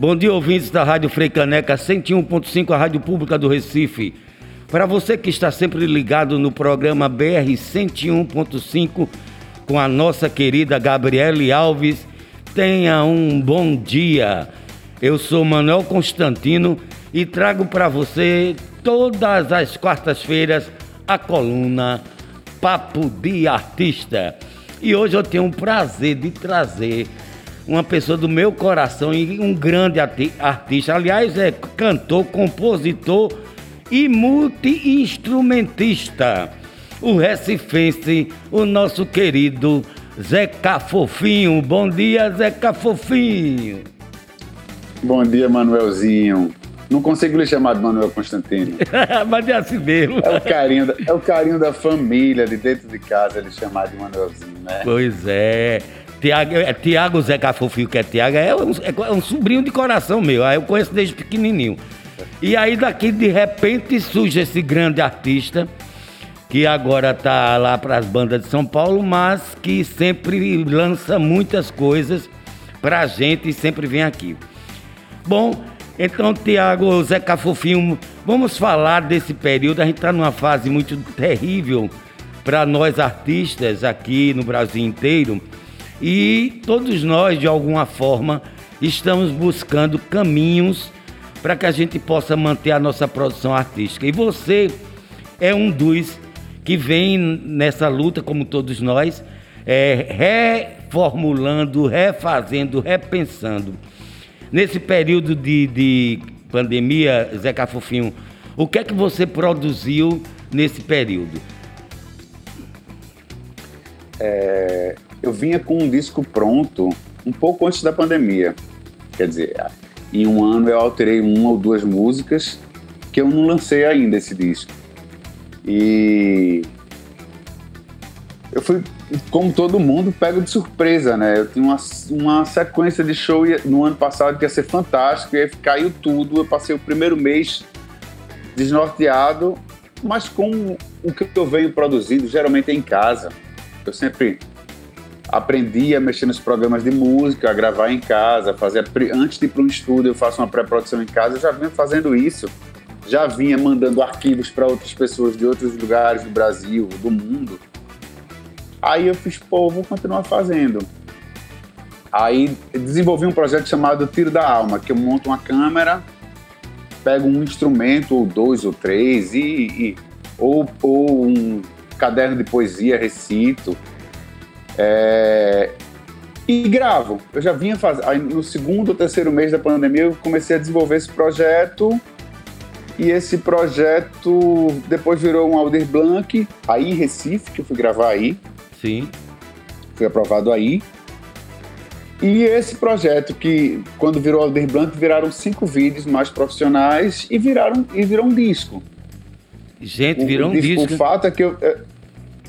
Bom dia, ouvintes da Rádio Freicaneca 101.5, a Rádio Pública do Recife. Para você que está sempre ligado no programa BR 101.5 com a nossa querida Gabriele Alves, tenha um bom dia. Eu sou Manuel Constantino e trago para você todas as quartas-feiras a coluna Papo de Artista. E hoje eu tenho o prazer de trazer uma pessoa do meu coração e um grande artista. Aliás, é cantor, compositor e multi-instrumentista. O recifense, o nosso querido Zeca Fofinho. Bom dia, Zeca Fofinho. Bom dia, Manuelzinho. Não consigo lhe chamar de Manuel Constantino. Mas é assim mesmo. É o, carinho da, é o carinho da família, de dentro de casa, ele chamar de Manuelzinho, né? Pois é. Tiago, é, Tiago Zeca Fofinho, que é Tiago, é um, é um sobrinho de coração meu. Aí eu conheço desde pequenininho. E aí daqui de repente surge esse grande artista que agora tá lá para as bandas de São Paulo, mas que sempre lança muitas coisas pra gente e sempre vem aqui. Bom, então, Tiago, Zeca Fofinho, vamos falar desse período. A gente está numa fase muito terrível para nós artistas aqui no Brasil inteiro. E todos nós, de alguma forma, estamos buscando caminhos para que a gente possa manter a nossa produção artística. E você é um dos que vem nessa luta, como todos nós, é, reformulando, refazendo, repensando. Nesse período de, de pandemia, Zé Cafofinho, o que é que você produziu nesse período? É, eu vinha com um disco pronto um pouco antes da pandemia. Quer dizer, em um ano eu alterei uma ou duas músicas que eu não lancei ainda esse disco. E eu fui como todo mundo, pego de surpresa, né? Eu tinha uma, uma sequência de show no ano passado que ia ser fantástico, e aí caiu tudo. Eu passei o primeiro mês desnorteado, mas com o que eu venho produzindo, geralmente é em casa. Eu sempre aprendi a mexer nos programas de música, a gravar em casa, fazer antes de ir para um estúdio, eu faço uma pré-produção em casa. Eu já vinha fazendo isso, já vinha mandando arquivos para outras pessoas de outros lugares do Brasil, do mundo Aí eu fiz, pô, vou continuar fazendo. Aí desenvolvi um projeto chamado Tiro da Alma, que eu monto uma câmera, pego um instrumento, ou dois ou três, e, e ou, ou um caderno de poesia, recito, é, e gravo. Eu já vinha fazendo. No segundo ou terceiro mês da pandemia eu comecei a desenvolver esse projeto. E esse projeto depois virou um Aldir Blanc, aí em Recife, que eu fui gravar aí. Sim. Foi aprovado aí. E esse projeto que, quando virou Alder Blanc, viraram cinco vídeos mais profissionais e viraram e virou um disco. Gente, virou um disco. O fato é que eu, é,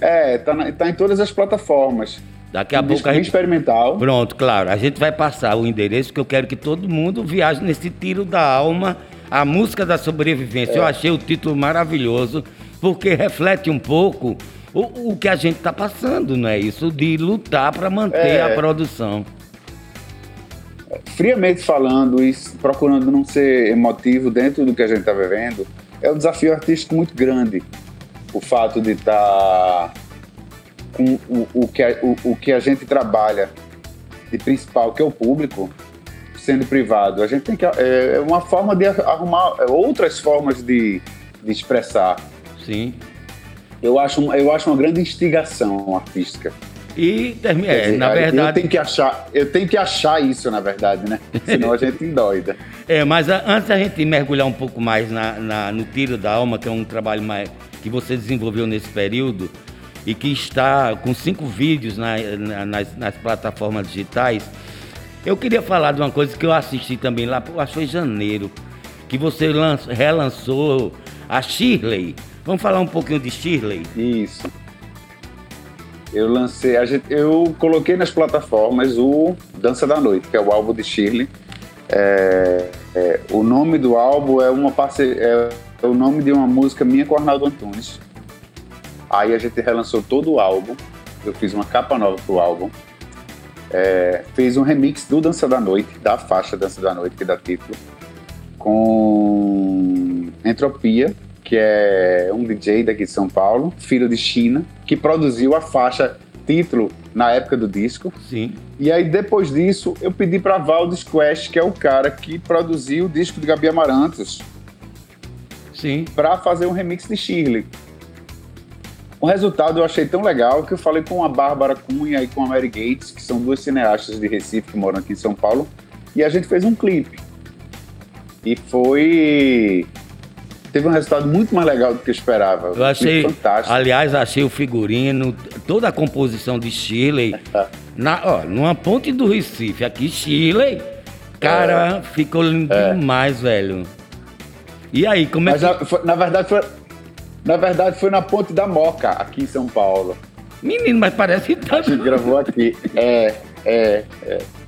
é, tá, na, tá em todas as plataformas. Daqui a um pouco a gente. experimental. Pronto, claro. A gente vai passar o endereço que eu quero que todo mundo viaje nesse tiro da alma, a música da sobrevivência. É. Eu achei o título maravilhoso, porque reflete um pouco o, o que a gente está passando, não é isso? De lutar para manter é, a produção. Friamente falando e procurando não ser emotivo dentro do que a gente está vivendo, é um desafio artístico muito grande. O fato de estar tá com o, o, que a, o, o que a gente trabalha de principal, que é o público, sendo privado. A gente tem que. É, é uma forma de arrumar outras formas de, de expressar. Sim eu acho, eu acho uma grande instigação artística. E é, dizer, na verdade. Eu tenho, que achar, eu tenho que achar isso, na verdade, né? Senão a gente endoida. É, mas antes da gente mergulhar um pouco mais na, na, no Tiro da Alma, que é um trabalho mais, que você desenvolveu nesse período e que está com cinco vídeos na, na, nas, nas, plataformas digitais, eu queria falar de uma coisa que eu assisti também lá, acho que foi em janeiro, que você lançou, relançou a Shirley. Vamos falar um pouquinho de Shirley? Isso. Eu lancei, gente, eu coloquei nas plataformas o Dança da Noite, que é o álbum de Shirley. É, é, o nome do álbum é uma parceria, é, é, o nome de uma música minha com Arnaldo Antunes. Aí a gente relançou todo o álbum eu fiz uma capa nova pro álbum. É, fez um remix do Dança da Noite, da faixa Dança da Noite, que dá título, com Entropia, que é um DJ daqui de São Paulo, filho de China, que produziu a faixa título na época do disco. Sim. E aí, depois disso, eu pedi para Valdes Quest, que é o cara que produziu o disco de Gabi Amarantos, Sim. para fazer um remix de Shirley. O resultado eu achei tão legal que eu falei com a Bárbara Cunha e com a Mary Gates, que são duas cineastas de Recife que moram aqui em São Paulo, e a gente fez um clipe. E foi. Teve um resultado muito mais legal do que eu esperava. Eu achei, fantástico. aliás, achei o figurino, toda a composição de Shirley, na, ó, numa ponte do Recife, aqui Shirley, cara, É. ficou lindo demais, velho. E aí, como é Mas que... na, foi- na verdade foi. Na verdade foi na Ponte da Moca, aqui em São Paulo. Menino, mas parece que tá... A gente gravou aqui. É, é.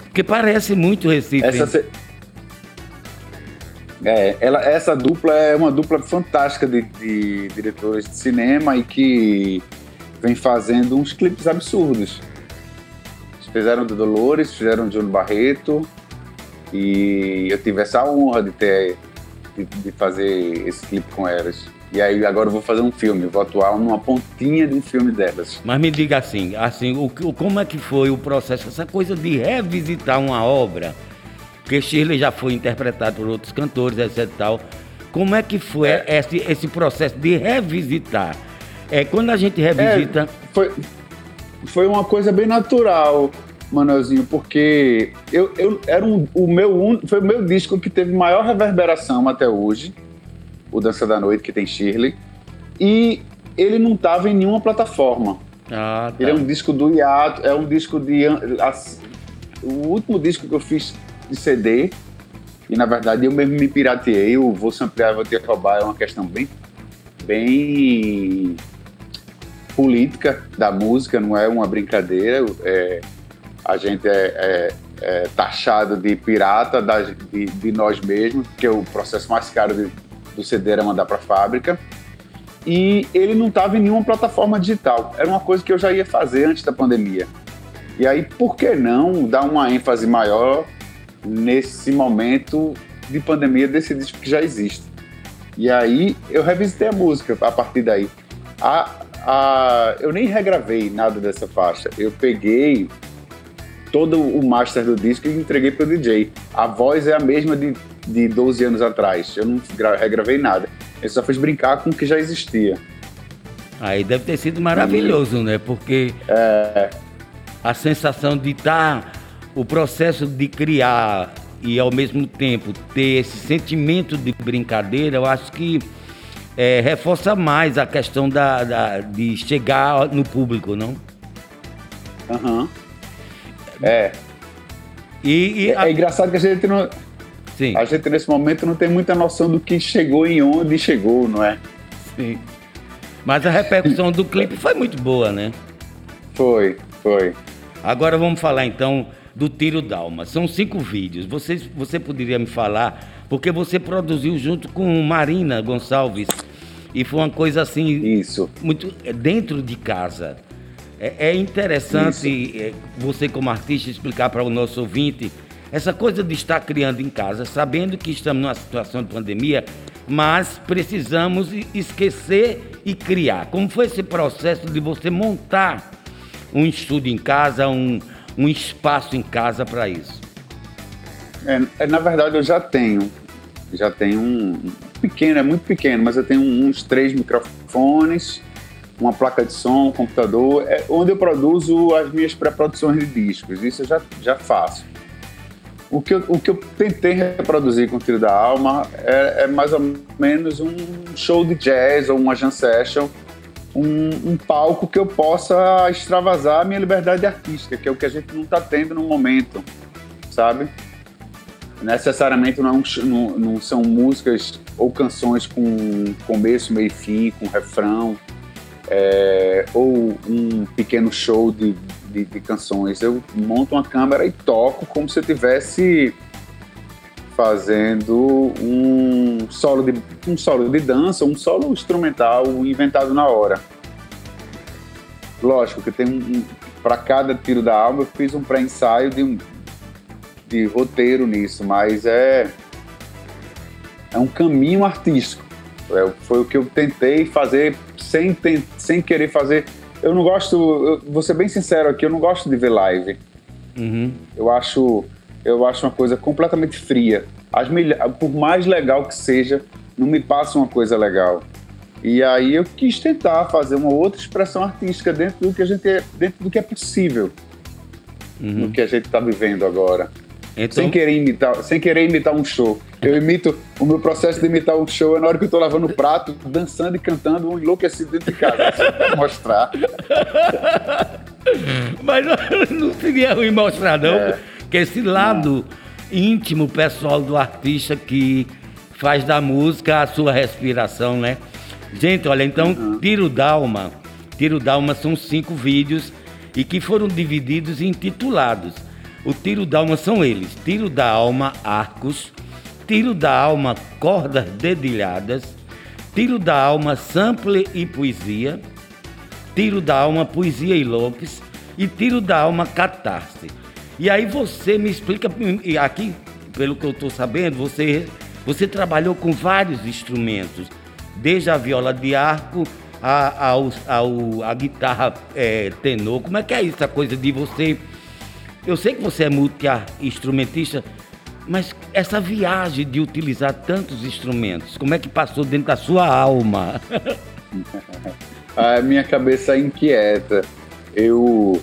Porque parece muito Recife. Essa, se- é, ela, essa dupla é uma dupla fantástica de, de diretores de cinema e que vem fazendo uns clipes absurdos. Fizeram do Dolores, fizeram de Júnior Barreto e eu tive essa honra de ter de, de fazer esse clipe com elas. E aí agora eu vou fazer um filme, vou atuar numa pontinha de um filme delas. Mas me diga assim, assim, o- como é que foi o processo, essa coisa de revisitar uma obra, porque Shirley já foi interpretado por outros cantores, etc tal. Como é que foi É. esse, esse processo de revisitar? É, quando a gente revisita, É, foi, foi uma coisa bem natural, Manuelzinho, porque eu, eu era um, o meu un- foi o meu disco que teve maior reverberação até hoje, o Dança da Noite, que tem Shirley, e ele não estava em nenhuma plataforma. Ah, tá. Ele é um disco do hiato, é um disco de. O último disco que eu fiz de CD, e na verdade eu mesmo me pirateei, o Vou Samplear, Vou Te Roubar é uma questão bem. bem. política da música, não é uma brincadeira. É, a gente é, é- é taxado de pirata das- de, de nós mesmos, porque o processo mais caro de- do CD era mandar para a fábrica e ele não estava em nenhuma plataforma digital. Era uma coisa que eu já ia fazer antes da pandemia. E aí, por que não dar uma ênfase maior nesse momento de pandemia desse disco que já existe? E aí, eu revisitei a música a partir daí. A, a, eu nem regravei nada dessa faixa. Eu peguei todo o master do disco e entreguei para o DJ. A voz é a mesma de, de 12 anos atrás. Eu não gra- regravei nada. Eu só fiz brincar com o que já existia. Aí deve ter sido maravilhoso, né? Porque a sensação de estar, o processo de criar e ao mesmo tempo ter esse sentimento de brincadeira, eu acho que é, reforça mais a questão da, da- de chegar no público, não? Aham. É. E, e É, a- engraçado que a gente, não, sim, a gente nesse momento não tem muita noção do que chegou e onde chegou, não é? sim. Mas a repercussão do clipe foi muito boa, né? Foi, foi. Agora vamos falar então do Tiro Dalma. São cinco vídeos. Você, você poderia me falar, porque você produziu junto com Marina Gonçalves e foi uma coisa assim, Isso. muito é, dentro de casa. É, é interessante é, você, como artista, explicar para o nosso ouvinte essa coisa de estar criando em casa, sabendo que estamos numa situação de pandemia, mas precisamos esquecer e criar. Como foi esse processo de você montar um estúdio em casa, um, um espaço em casa para isso? É, é, na verdade, eu já tenho. Já tenho um pequeno, é muito pequeno, mas eu tenho uns três microfones, uma placa de som, um computador, é onde eu produzo as minhas pré-produções de discos. Isso eu já, já faço. O que, eu, o que eu tentei reproduzir com o Tiro da Alma é, é mais ou menos um show de jazz ou uma jam session, um, um palco que eu possa extravasar a minha liberdade artística, que é o que a gente não está tendo no momento, sabe? necessariamente não, é não- não são músicas ou canções com começo, meio e fim, com refrão, é, ou um pequeno show de, de, de canções. Eu monto uma câmera e toco como se eu tivesse fazendo um solo de um solo de dança, um solo instrumental inventado na hora. lógico que tem um, um para cada tiro da alma eu fiz um pré-ensaio de um de roteiro nisso, mas é é um caminho artístico. É, foi o que eu tentei fazer sem, sem querer fazer. Eu não gosto, eu, vou ser bem sincero aqui, eu não gosto de ver live. Uhum. Eu acho eu acho uma coisa completamente fria. As por mais legal que seja, não me passa uma coisa legal. E aí eu quis tentar fazer uma outra expressão artística dentro do que a gente é, dentro do que é possível, uhum. no que a gente está vivendo agora. Então... Sem, querer imitar, sem querer imitar um show. Eu imito, o meu processo de imitar um show é na hora que eu tô lavando o prato, dançando e cantando um enlouquecido dentro de casa. pra mostrar. Mas não seria ruim mostrar, não. É. Porque esse lado íntimo, pessoal do artista que faz da música a sua respiração, né? Gente, olha, então, uhum. Tiro Dalma. Tiro Dalma são cinco vídeos e que foram divididos e intitulados. O tiro da alma são eles: tiro da alma, arcos, tiro da alma, cordas dedilhadas, tiro da alma, sample e poesia, tiro da alma, poesia e Lopes e tiro da alma, catarse. E aí você me explica, aqui, pelo que eu estou sabendo, você, você trabalhou com vários instrumentos, desde a viola de arco a, a, a, a guitarra é, tenor. Como é que é isso, a coisa de você eu sei que você é multi-instrumentista, mas essa viagem de utilizar tantos instrumentos, como é que passou dentro da sua alma? A minha cabeça é inquieta. Eu,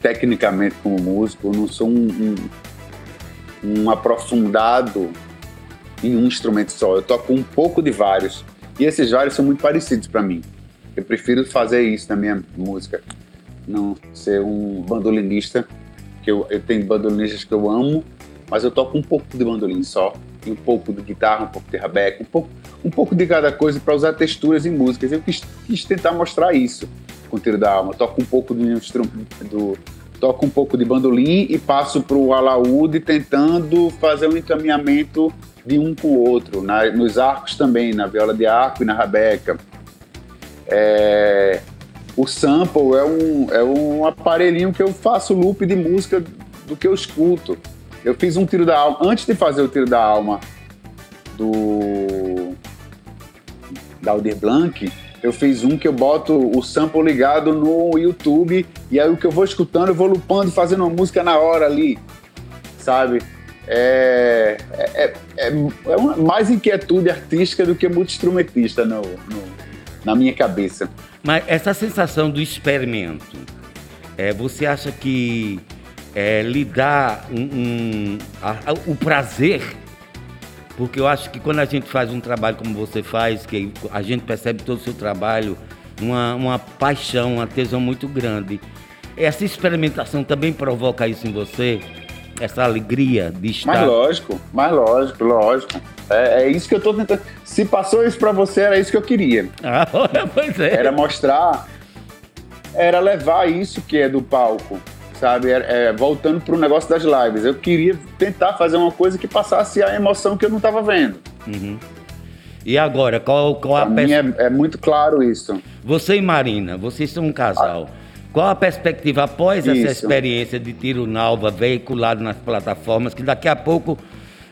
tecnicamente, como músico, não sou um, um, um aprofundado em um instrumento só. Eu toco um pouco de vários. E esses vários são muito parecidos para mim. Eu prefiro fazer isso na minha música. Não ser um bandolinista que eu, eu tenho bandolinistas que eu amo, mas eu toco um pouco de bandolim só, e um pouco de guitarra, um pouco de rabeca, um pouco, um pouco de cada coisa para usar texturas em músicas. Eu quis, quis, tentar mostrar isso com o Tiro da Alma. Toco um pouco do, do toco um pouco de bandolim e passo para o alaúde tentando fazer um encaminhamento de um com o outro, na, nos arcos também, na viola de arco e na rabeca. É, o sample é um, é um aparelhinho que eu faço loop de música do que eu escuto. Eu fiz um tiro da alma, antes de fazer o tiro da alma do da Aldir Blanc, eu fiz um que eu boto o sample ligado no YouTube e aí o que eu vou escutando eu vou lupando, fazendo uma música na hora ali, sabe? É, é, é, é, é uma, mais inquietude artística do que multi-instrumentista no, no, na minha cabeça. Mas essa sensação do experimento, é, você acha que é, lhe dá um, um a, a, o prazer? Porque eu acho que quando a gente faz um trabalho como você faz, que a gente percebe todo o seu trabalho, uma, uma paixão, uma tesão muito grande. Essa experimentação também provoca isso em você? Essa alegria de estar. Mais lógico, mais lógico, lógico. É, é isso que eu tô tentando. Se passou isso para você, era isso que eu queria. Ah, pois é. Era mostrar, era levar isso que é do palco, sabe? É, voltando pro negócio das lives. Eu queria tentar fazer uma coisa que passasse a emoção que eu não estava vendo. Uhum. E agora, qual, qual a mim é, é, muito claro isso. Você e Marina, vocês são um casal. Ah. Qual a perspectiva após isso. essa experiência de tiro nalva veiculado nas plataformas, que daqui a pouco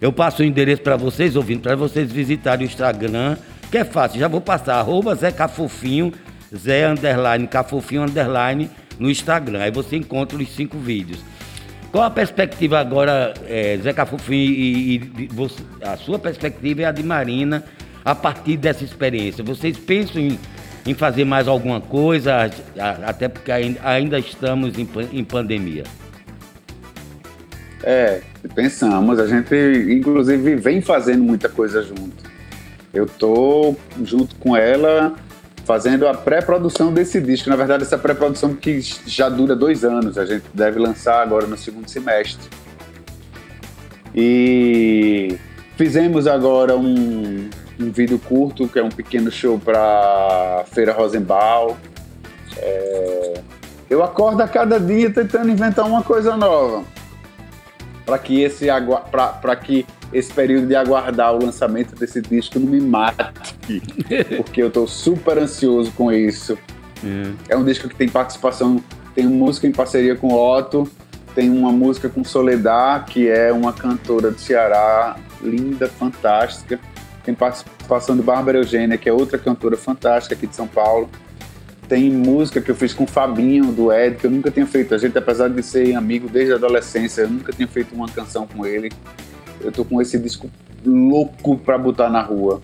eu passo o endereço para vocês, ouvindo, para vocês visitarem o Instagram, que é fácil, já vou passar, arroba Zé Cafofinho, Zé Underline, Cafofinho Underline, no Instagram. Aí você encontra os cinco vídeos. Qual a perspectiva agora, é, Zé Cafofinho, e, e você, a sua perspectiva é a de Marina, a partir dessa experiência? Vocês pensam em, em fazer mais alguma coisa, até porque ainda, ainda estamos em, em pandemia? É, pensamos. A gente, inclusive, vem fazendo muita coisa junto. Eu tô junto com ela fazendo a pré-produção desse disco. Na verdade, essa pré-produção que já dura dois anos. A gente deve lançar agora no segundo semestre. E fizemos agora um, um vídeo curto, que é um pequeno show para Feira Rosenbaum. É... Eu acordo a cada dia tentando inventar uma coisa nova para que esse para que esse período de aguardar o lançamento desse disco não me mate, porque eu estou super ansioso com isso. Uhum. É um disco que tem participação, tem música em parceria com o Otto, tem uma música com Soledad, que é uma cantora do Ceará, linda, fantástica. Tem participação de Bárbara Eugênia, que é outra cantora fantástica aqui de São Paulo. Tem música que eu fiz com o Fabinho, do Ed, que eu nunca tinha feito. A gente, apesar de ser amigo desde a adolescência, eu nunca tinha feito uma canção com ele. Eu tô com esse disco louco pra botar na rua.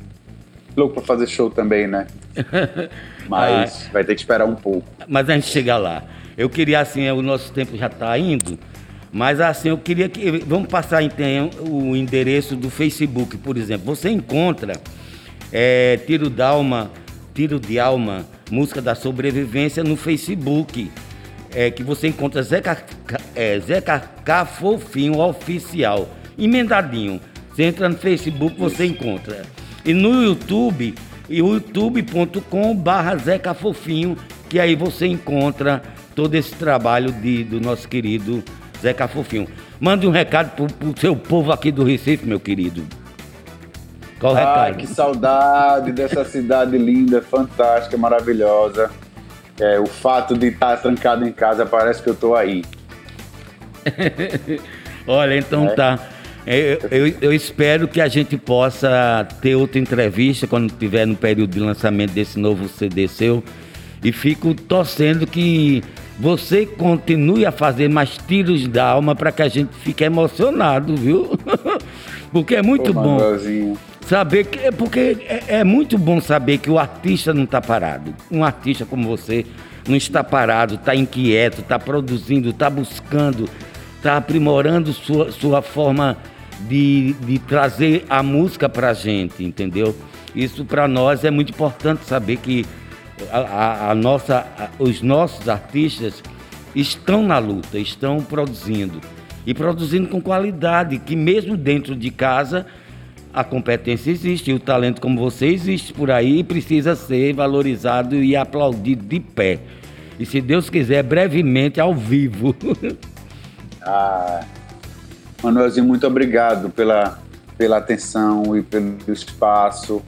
Louco pra fazer show também, né? Mas ah, vai ter que esperar um pouco. Mas a gente chega lá. Eu queria, assim, o nosso tempo já tá indo, mas assim, eu queria que. Vamos passar então, o endereço do Facebook, por exemplo. Você encontra é, Tiro Dalma, Tiro de Alma música da sobrevivência no Facebook. É, que você encontra Zeca, é, Zeca K Fofinho Oficial, emendadinho. Você entra no Facebook, você encontra. E no YouTube, youtube.com barra Zeca Fofinho, que aí você encontra todo esse trabalho de, do nosso querido Zeca Fofinho. Mande um recado pro, pro seu povo aqui do Recife, meu querido. Qual o recado? Ai, que saudade dessa cidade linda, fantástica, maravilhosa. É, o fato de estar trancado em casa parece que eu estou aí. Olha, então é. tá. Eu, eu, eu, espero que a gente possa ter outra entrevista quando tiver no período de lançamento desse novo CD seu. E fico torcendo que você continue a fazer mais tiros da alma para que a gente fique emocionado, viu? Porque é muito Ô, bom. Saber que. É porque é, é muito bom saber que o artista não está parado. Um artista como você não está parado, está inquieto, está produzindo, está buscando, está aprimorando sua, sua forma de, de trazer a música para a gente, entendeu? Isso para nós é muito importante saber que a, a, a nossa, a, os nossos artistas estão na luta, estão produzindo. E produzindo com qualidade, que mesmo dentro de casa a competência existe, e o talento como você existe por aí e precisa ser valorizado e aplaudido de pé. E se Deus quiser, brevemente ao vivo. ah, Manuelzinho, muito obrigado pela, pela atenção e pelo espaço.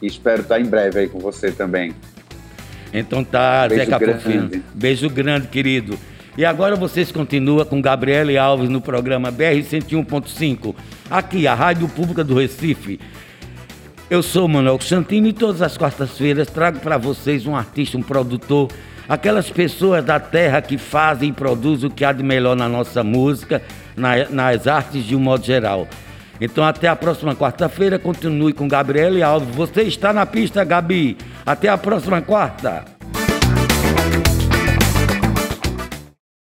E espero estar em breve aí com você também. Então tá, Beijo Zeca grande. Beijo grande, querido. E agora vocês continuam com Gabriele Alves no programa BR 101.5, aqui a Rádio Pública do Recife. Eu sou Manuel Santini e todas as quartas-feiras trago para vocês um artista, um produtor, aquelas pessoas da terra que fazem e produzem o que há de melhor na nossa música, na, nas artes de um modo geral. Então até a próxima quarta-feira, continue com Gabriele Alves. Você está na pista, Gabi. Até a próxima quarta.